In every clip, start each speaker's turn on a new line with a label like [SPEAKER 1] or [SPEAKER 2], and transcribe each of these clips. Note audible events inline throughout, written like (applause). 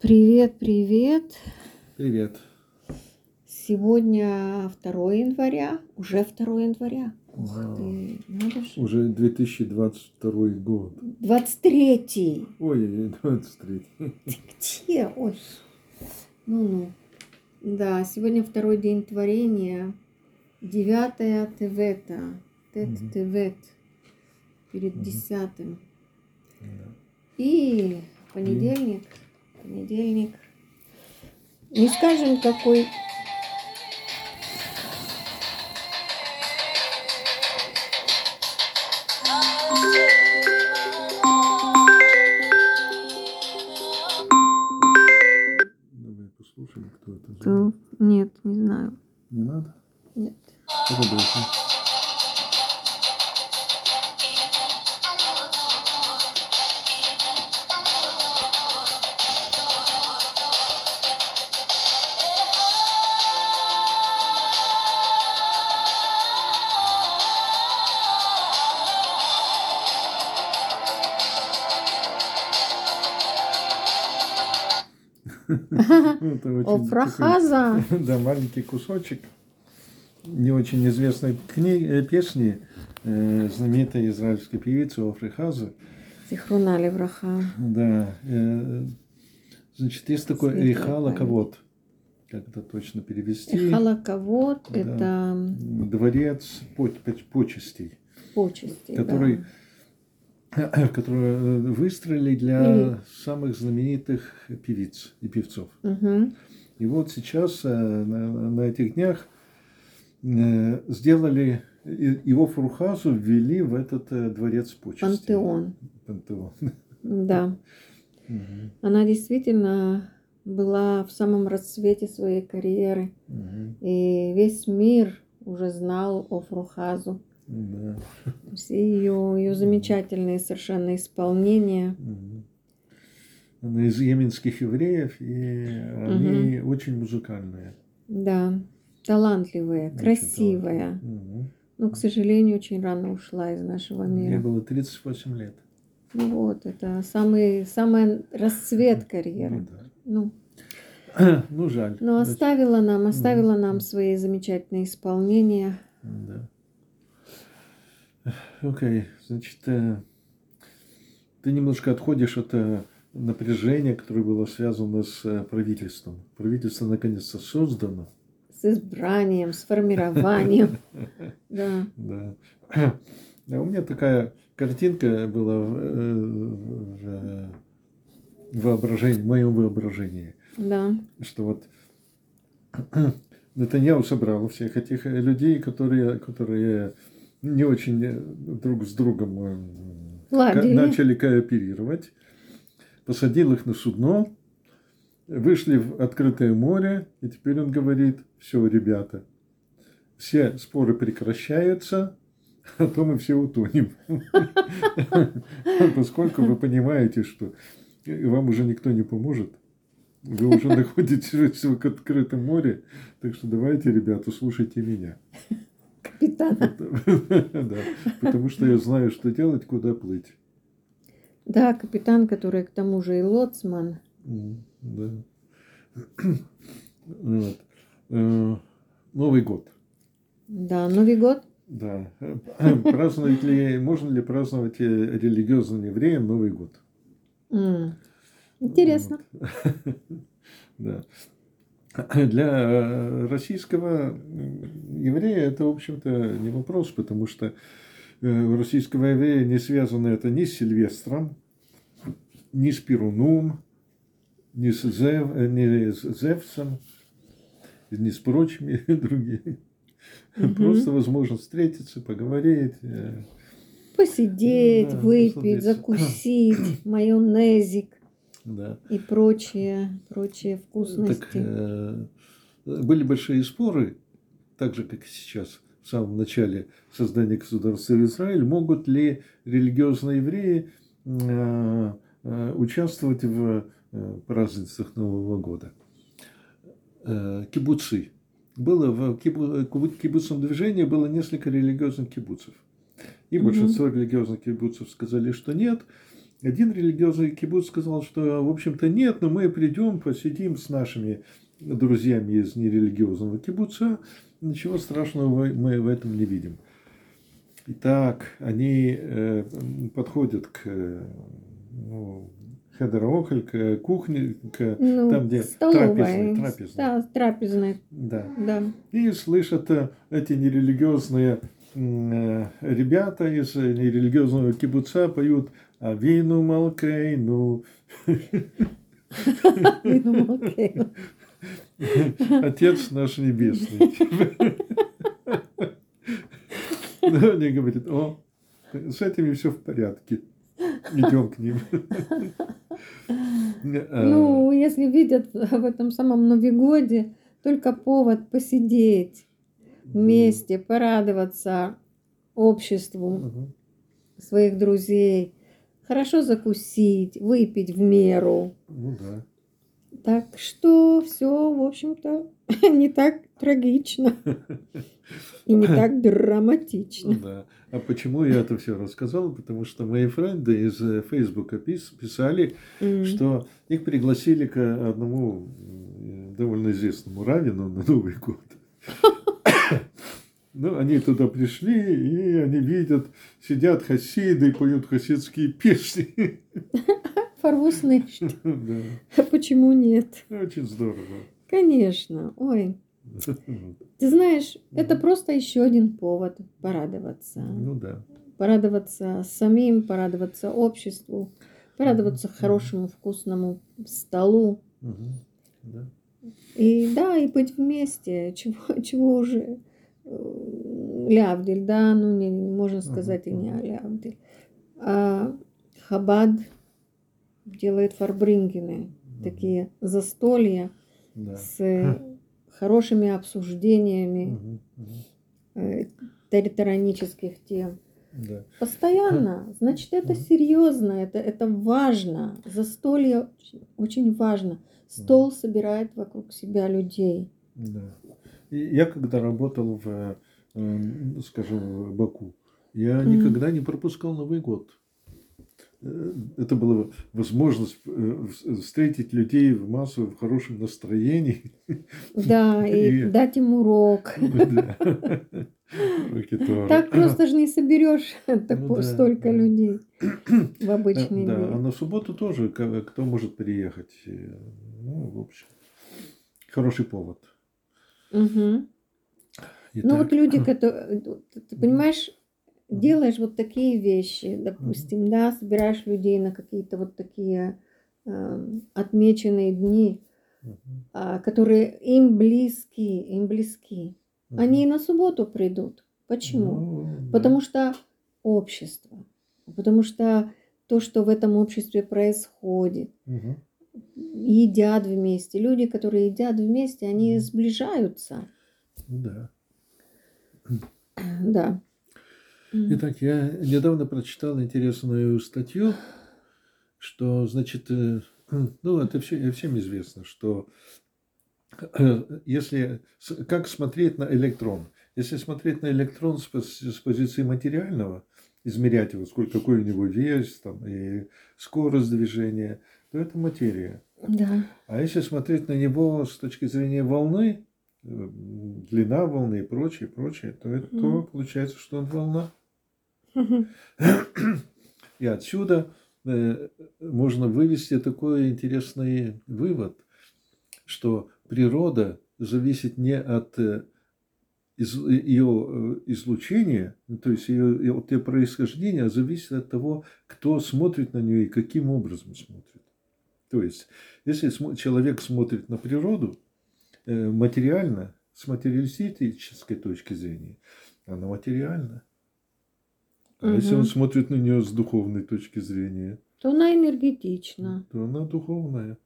[SPEAKER 1] Привет, привет.
[SPEAKER 2] Привет.
[SPEAKER 1] Сегодня 2 января, уже 2 января. Ух
[SPEAKER 2] Вау.
[SPEAKER 1] ты, надо же.
[SPEAKER 2] Уже 2022 год.
[SPEAKER 1] 23
[SPEAKER 2] Ой, 23.
[SPEAKER 1] Где? Ой. Ну-ну. Да, сегодня второй день творения. Девятая Тевета. Тет
[SPEAKER 2] Мгм.
[SPEAKER 1] Тевет. Перед
[SPEAKER 2] Мгм.
[SPEAKER 1] десятым.
[SPEAKER 2] Да.
[SPEAKER 1] И понедельник. Понедельник. Не скажем, какой (laughs)
[SPEAKER 2] Ну,
[SPEAKER 1] Офрахаза.
[SPEAKER 2] такой, (laughs) Да, маленький кусочек не очень известной кни- э, песни э, знаменитой израильской певицы Офрихазы.
[SPEAKER 1] Зихруна Левраха.
[SPEAKER 2] Да. э, Значит, есть такой. Кавод. Как это точно перевести?
[SPEAKER 1] Халаковод
[SPEAKER 2] Да.
[SPEAKER 1] это
[SPEAKER 2] Дворец по- поч- почестей,
[SPEAKER 1] почести.
[SPEAKER 2] который, который (coughs) э, выстроили для
[SPEAKER 1] Или-
[SPEAKER 2] самых знаменитых певиц и певцов.
[SPEAKER 1] Мгм.
[SPEAKER 2] И вот сейчас э, на, на этих днях э, сделали и- его Фрухазу ввели в этот дворец почести.
[SPEAKER 1] Пантеон.
[SPEAKER 2] Пантеон.
[SPEAKER 1] Да. (laughs)
[SPEAKER 2] Мгм,
[SPEAKER 1] Она действительно была в самом расцвете своей карьеры.
[SPEAKER 2] мгм,
[SPEAKER 1] И весь мир уже знал о Фрухазу.
[SPEAKER 2] Да,
[SPEAKER 1] Все ее, ее замечательные совершенно исполнения.
[SPEAKER 2] Она из йеменских евреев, и они очень музыкальные.
[SPEAKER 1] Да, талантливая,
[SPEAKER 2] Очень
[SPEAKER 1] красивая.
[SPEAKER 2] талантливые. Мгм.
[SPEAKER 1] Но, к сожалению, очень рано ушла из нашего
[SPEAKER 2] Мне
[SPEAKER 1] мира.
[SPEAKER 2] было 38 лет.
[SPEAKER 1] Ну вот, это самый, самый расцвет
[SPEAKER 2] Ну,
[SPEAKER 1] карьеры.
[SPEAKER 2] да.
[SPEAKER 1] Ну, (clears throat)
[SPEAKER 2] ну, жаль.
[SPEAKER 1] но оставила нам, оставила
[SPEAKER 2] Мгм.
[SPEAKER 1] нам свои замечательные исполнения.
[SPEAKER 2] Да. Окей, значит, э, ты немножко отходишь от э, напряжения, которое было связано с э, правительством. Правительство наконец-то создано.
[SPEAKER 1] С избранием, с формированием. (laughs) Да.
[SPEAKER 2] Да. (clears throat) А у меня такая картинка была в, воображении, в моем воображении,
[SPEAKER 1] Да.
[SPEAKER 2] что вот (clears throat) Натаньяу собрал всех этих людей, которые, которые не очень э, друг с другом э,
[SPEAKER 1] Ладили.
[SPEAKER 2] начали кооперировать, посадил их на судно, вышли в открытое море, и теперь он говорит, все, ребята, все споры прекращаются, а то мы все утонем. Поскольку вы понимаете, что вам уже никто не поможет, вы уже (laughs) находитесь (laughs) в открытом море, так что давайте, ребята, слушайте меня.
[SPEAKER 1] Капитан. (laughs)
[SPEAKER 2] Да, потому что я знаю, что делать, куда плыть.
[SPEAKER 1] Да, капитан, который к тому же и лоцман.
[SPEAKER 2] Да. Вот. Э, Новый год.
[SPEAKER 1] Да, Новый год.
[SPEAKER 2] Да. Праздновать ли, можно ли праздновать э, религиозным евреям Новый год?
[SPEAKER 1] Интересно. (laughs)
[SPEAKER 2] Да. (clears throat) Для э, российского еврея это, в общем-то, не вопрос, потому что э, у российского еврея не связано это ни с Сильвестром, ни с Перуном, ни с, Зев, э, ни с Зевсом, ни с прочими (laughs) другими.
[SPEAKER 1] Мгм.
[SPEAKER 2] Просто возможность встретиться, поговорить.
[SPEAKER 1] Посидеть,
[SPEAKER 2] Да,
[SPEAKER 1] выпить, закусить, (clears throat) майонезик
[SPEAKER 2] Да.
[SPEAKER 1] и прочие, прочие вкусности.
[SPEAKER 2] Так, э, были большие споры, так же, как и сейчас, в самом начале создания государства Израиль, могут ли религиозные евреи э, э, участвовать в э, празднествах Нового года. Э, Кибуцы. Было в кибу- кибу- кибуцном движении было несколько религиозных кибуцев. И большинство религиозных кибуцев сказали, что нет. Один религиозный кибуц сказал, что, в общем-то, нет, но мы придем, посидим с нашими друзьями из нерелигиозного кибуца. Ничего страшного мы в этом не видим. Итак, они э, подходят к ну, Хедерохоль, к кухне, к
[SPEAKER 1] Ну,
[SPEAKER 2] там, где трапезная, трапезная.
[SPEAKER 1] Да, трапезная,
[SPEAKER 2] Да.
[SPEAKER 1] да.
[SPEAKER 2] И слышат э, эти нерелигиозные э, ребята из э, нерелигиозного кибуца поют Авину Малкейну,
[SPEAKER 1] думал, окей.
[SPEAKER 2] Отец наш Небесный. Ну, Они говорят, о, с этими все в порядке. Идем к ним. А,
[SPEAKER 1] Ну, если видят в этом самом Новигоде только повод посидеть вместе, порадоваться обществу своих друзей, хорошо закусить, выпить в меру.
[SPEAKER 2] Ну да.
[SPEAKER 1] Так что все, в общем-то, (laughs) не так трагично и не так (laughs)
[SPEAKER 2] Ну
[SPEAKER 1] драматично.
[SPEAKER 2] да. А почему я это все рассказал? Потому что мои френды из э, Фейсбука пис- писали, что их пригласили к одному довольно известному раввину на Новый год. (laughs) Ну, они туда пришли, и они видят, сидят хасиды, поют хасидские песни. (laughs)
[SPEAKER 1] Фарвус nicht. (laughs)
[SPEAKER 2] Да,
[SPEAKER 1] Почему нет?
[SPEAKER 2] очень здорово.
[SPEAKER 1] Конечно. Ой, (laughs) ты знаешь, это просто еще один повод порадоваться.
[SPEAKER 2] Ну да.
[SPEAKER 1] Порадоваться самим, порадоваться обществу, порадоваться хорошему вкусному столу.
[SPEAKER 2] Мгм. Да.
[SPEAKER 1] И да, и быть вместе. Чего, чего уже лявдиль, да, ну не, можно сказать и не лявдиль. А Хабад делает фарбрингены, такие застолья
[SPEAKER 2] Да.
[SPEAKER 1] с э, хорошими обсуждениями э, территорионических тем.
[SPEAKER 2] Да.
[SPEAKER 1] Постоянно. Значит, это серьезно, это, это важно. Застолье очень, очень важно. Стол собирает вокруг себя людей.
[SPEAKER 2] Да. Я когда работал в, э, скажем, в Баку, я никогда не пропускал Новый год. Э, Это была возможность э, встретить людей в массу в хорошем настроении.
[SPEAKER 1] Да, (laughs) и
[SPEAKER 2] И-
[SPEAKER 1] дать им урок. (laughs)
[SPEAKER 2] Да. (laughs)
[SPEAKER 1] Так просто же не соберешь
[SPEAKER 2] да,
[SPEAKER 1] столько
[SPEAKER 2] да.
[SPEAKER 1] людей (clears throat) в обычный
[SPEAKER 2] Да, а
[SPEAKER 1] день.
[SPEAKER 2] на субботу тоже кто может приехать. Э, Ну, в общем, хороший повод.
[SPEAKER 1] Ну
[SPEAKER 2] Итак,
[SPEAKER 1] вот люди, (clears throat) которые, ты понимаешь, делаешь вот такие вещи, допустим, да, собираешь людей на какие-то вот такие эм, отмеченные дни, а, которые им близки, им близки. Они и на субботу придут. Почему?
[SPEAKER 2] Ну, да.
[SPEAKER 1] Потому что общество, потому что то, что в этом обществе происходит. Едят вместе. Люди, которые едят вместе, они сближаются.
[SPEAKER 2] Да. (clears throat)
[SPEAKER 1] Да.
[SPEAKER 2] Итак, я недавно прочитал интересную статью, что, значит, э, (clears throat) ну, это все, всем известно, что э, если, как смотреть на электрон. Если смотреть на электрон с позиции материального, измерять его, сколько, какой у него вес там, и скорость движения, то это материя.
[SPEAKER 1] Да.
[SPEAKER 2] А если смотреть на него с точки зрения волны, э, длина волны и прочее, прочее, то, это, то
[SPEAKER 1] Мгм.
[SPEAKER 2] получается, что он волна. И отсюда э, можно вывести такой интересный вывод, что природа зависит не от э, из, ее излучения, то есть ее, от ее происхождения, а зависит от того, кто смотрит на нее и каким образом смотрит. То есть, если человек смотрит на природу э, материально, с материалистической точки зрения, она материальна. А если он смотрит на нее с духовной точки зрения,
[SPEAKER 1] То она энергетична.
[SPEAKER 2] то она духовная,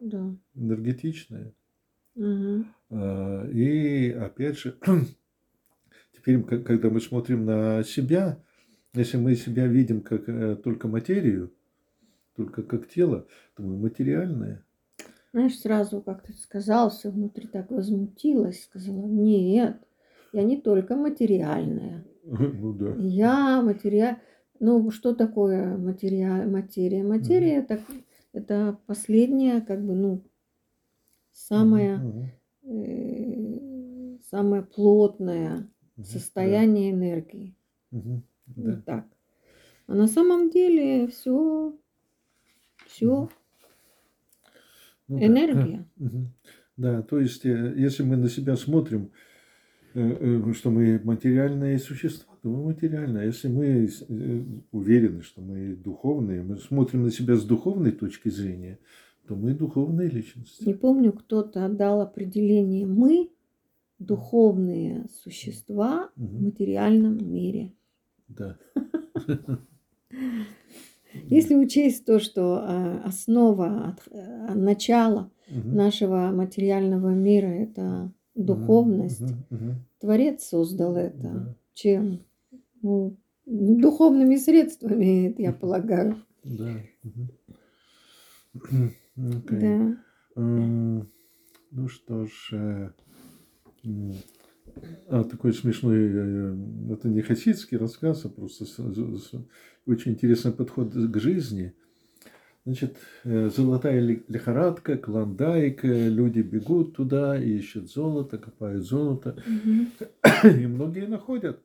[SPEAKER 1] Да.
[SPEAKER 2] энергетичная. А, И опять же, (clears throat) теперь, когда мы смотрим на себя, если мы себя видим как э, только материю, только как тело, то мы материальные.
[SPEAKER 1] Знаешь, сразу, как ты сказал, все внутри так возмутилась, сказала, нет, я не только материальная, (laughs)
[SPEAKER 2] Ну да.
[SPEAKER 1] я материал... Ну, что такое материя? Материя, материя это, это последняя, как бы, ну, самая,
[SPEAKER 2] Мгм,
[SPEAKER 1] э, самое плотное
[SPEAKER 2] мгм,
[SPEAKER 1] состояние энергии.
[SPEAKER 2] мгм, да.
[SPEAKER 1] Вот так. А на самом деле все, все
[SPEAKER 2] Ну да.
[SPEAKER 1] энергия.
[SPEAKER 2] Мгм. Да, то есть, э, если мы на себя смотрим, э, э, что мы материальные существа, то мы материальные. А если мы уверены, что мы духовные, мы смотрим на себя с духовной точки зрения, то мы духовные личности.
[SPEAKER 1] Не помню, кто-то отдал определение. Мы духовные существа в
[SPEAKER 2] Мгм.
[SPEAKER 1] материальном мире.
[SPEAKER 2] Да. (laughs) (laughs)
[SPEAKER 1] Если учесть то, что а, основа, а, начало нашего материального мира это духовность. Творец создал это. Чем? Ну, духовными средствами, я полагаю.
[SPEAKER 2] Да. (clears throat) Окей.
[SPEAKER 1] Да.
[SPEAKER 2] М, Ну что ж, э, а, такой смешной, э, это не хасидский рассказ, а просто очень интересный подход к жизни. Значит, э, золотая ли- лихорадка, клондайк, э, люди бегут туда, ищут золото, копают золото,
[SPEAKER 1] Мгм. (coughs)
[SPEAKER 2] и многие находят.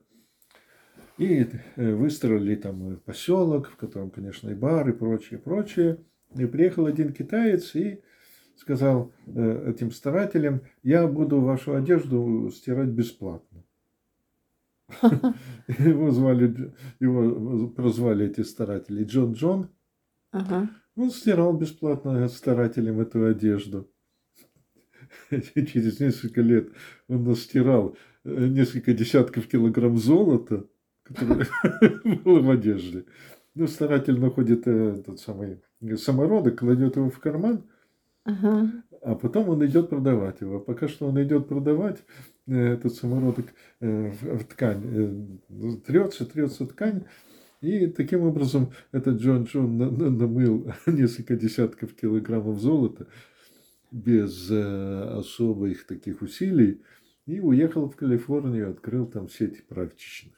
[SPEAKER 2] И э, выстроили там поселок, в котором, конечно, и бар, и прочее, прочее. И приехал один китаец и сказал э, этим старателям, я буду вашу одежду стирать бесплатно. (laughs) Его звали, его прозвали эти старатели Джон Джон. Он стирал бесплатно старателям эту одежду. (laughs) Через несколько лет он настирал э, несколько десятков килограмм золота, которое (laughs) было в одежде. Ну, старатель находит этот самый самородок, кладет его в карман,
[SPEAKER 1] Ага.
[SPEAKER 2] а потом он идет продавать его. Пока что он идет продавать, э, этот самородок э, в ткань э, трется, трется ткань. И таким образом этот Джон Джон на- на- намыл (laughs) несколько десятков килограммов золота без особых таких усилий и уехал в Калифорнию, открыл там сеть прачечных.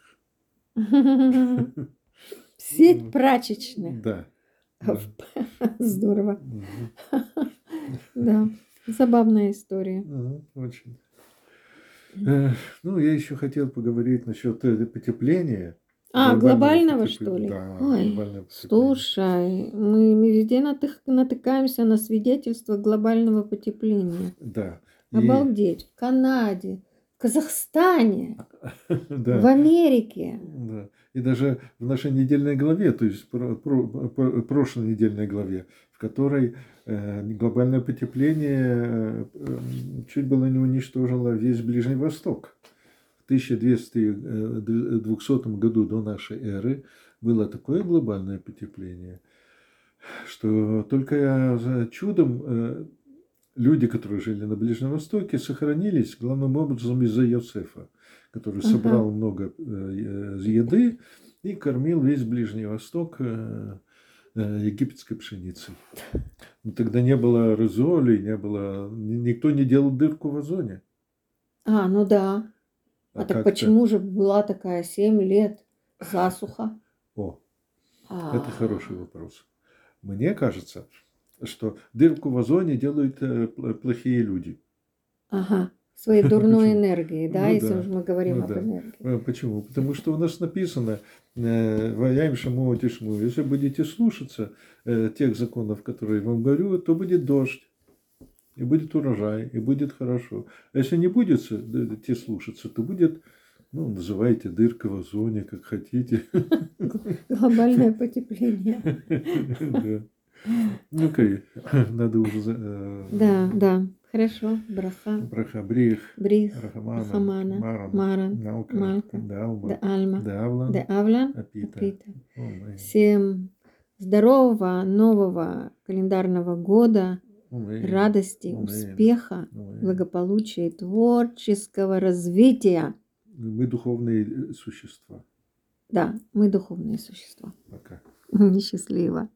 [SPEAKER 2] (laughs)
[SPEAKER 1] Сеть прачечных.
[SPEAKER 2] Да. (laughs)
[SPEAKER 1] Здорово. Да. Забавная история.
[SPEAKER 2] Очень. Э, Ну, я еще хотел поговорить насчет э, потепления.
[SPEAKER 1] А, глобального,
[SPEAKER 2] потепления.
[SPEAKER 1] что ли?
[SPEAKER 2] Да,
[SPEAKER 1] Ой,
[SPEAKER 2] глобального.
[SPEAKER 1] Слушай, мы, мы везде натык- натыкаемся на свидетельства глобального потепления.
[SPEAKER 2] Да. И-
[SPEAKER 1] Обалдеть. В Канаде, Казахстане, (laughs)
[SPEAKER 2] да.
[SPEAKER 1] в Америке.
[SPEAKER 2] Да. И даже в нашей недельной главе, то есть про, про- про- прошлой недельной главе, в которой э, глобальное потепление э, э, чуть было не уничтожило весь Ближний Восток. В 1200 году до нашей эры было такое глобальное потепление, что только чудом э, люди, которые жили на Ближнем Востоке, сохранились главным образом из-за Йосефа, который
[SPEAKER 1] Ага.
[SPEAKER 2] собрал много э, еды и кормил весь Ближний Восток э, э, египетской пшеницей. Но тогда не было резолей, не было, ни- никто не делал дырку в озоне.
[SPEAKER 1] А, ну да. А, так
[SPEAKER 2] как-то-
[SPEAKER 1] почему же была такая 7 лет засуха?
[SPEAKER 2] О,
[SPEAKER 1] А,
[SPEAKER 2] это хороший вопрос. Мне кажется, что дырку в озоне делают э, пл- плохие люди.
[SPEAKER 1] Ага. Своей (laughs) дурной энергии, да,
[SPEAKER 2] Ну
[SPEAKER 1] если
[SPEAKER 2] да,
[SPEAKER 1] мы говорим
[SPEAKER 2] ну
[SPEAKER 1] об
[SPEAKER 2] да.
[SPEAKER 1] энергии.
[SPEAKER 2] Э, Почему? Потому что у нас написано э, «Ваяем шаму тишму». Если будете слушаться тех законов, которые я вам говорю, то будет дождь, и будет урожай, и будет хорошо. А если не будете слушаться, то будет, ну, называйте дырка в озоне, как хотите.
[SPEAKER 1] Глобальное (laughs) потепление.
[SPEAKER 2] Да. Ну, окей, (laughs) надо уже... э,
[SPEAKER 1] Да, да. Хорошо. Браха.
[SPEAKER 2] Браха, брих,
[SPEAKER 1] Брих.
[SPEAKER 2] рахамана,
[SPEAKER 1] Рахамана,
[SPEAKER 2] маран,
[SPEAKER 1] Маран.
[SPEAKER 2] наука,
[SPEAKER 1] Малка,
[SPEAKER 2] далма,
[SPEAKER 1] Де Альма.
[SPEAKER 2] давлан,
[SPEAKER 1] Де Авлян.
[SPEAKER 2] апита.
[SPEAKER 1] Апита.
[SPEAKER 2] Мэй.
[SPEAKER 1] Всем здорового нового календарного года,
[SPEAKER 2] Аминь.
[SPEAKER 1] радости,
[SPEAKER 2] Аминь.
[SPEAKER 1] успеха,
[SPEAKER 2] Аминь.
[SPEAKER 1] благополучия, и творческого развития.
[SPEAKER 2] Мы духовные э, существа.
[SPEAKER 1] Да, мы духовные существа.
[SPEAKER 2] Пока. (laughs)
[SPEAKER 1] Несчастливо.